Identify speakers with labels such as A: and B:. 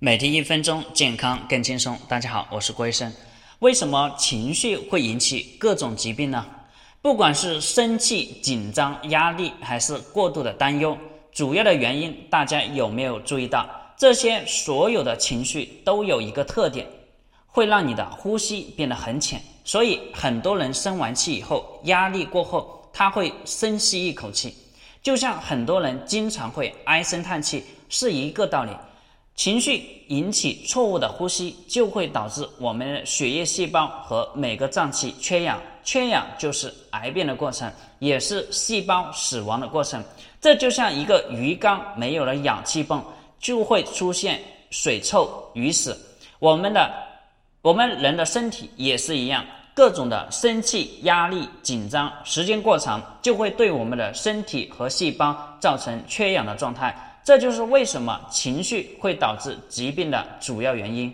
A: 每天一分钟，健康更轻松。大家好，我是郭医生。为什么情绪会引起各种疾病呢？不管是生气、紧张、压力，还是过度的担忧，主要的原因，大家有没有注意到？这些所有的情绪都有一个特点，会让你的呼吸变得很浅。所以，很多人生完气以后，压力过后，他会深吸一口气，就像很多人经常会唉声叹气，是一个道理。情绪引起错误的呼吸，就会导致我们的血液细胞和每个脏器缺氧，缺氧就是癌变的过程，也是细胞死亡的过程。这就像一个鱼缸没有了氧气泵，就会出现水臭鱼死。我们的我们人的身体也是一样，各种的生气、压力、紧张，时间过长，就会对我们的身体和细胞造成缺氧的状态。这就是为什么情绪会导致疾病的主要原因。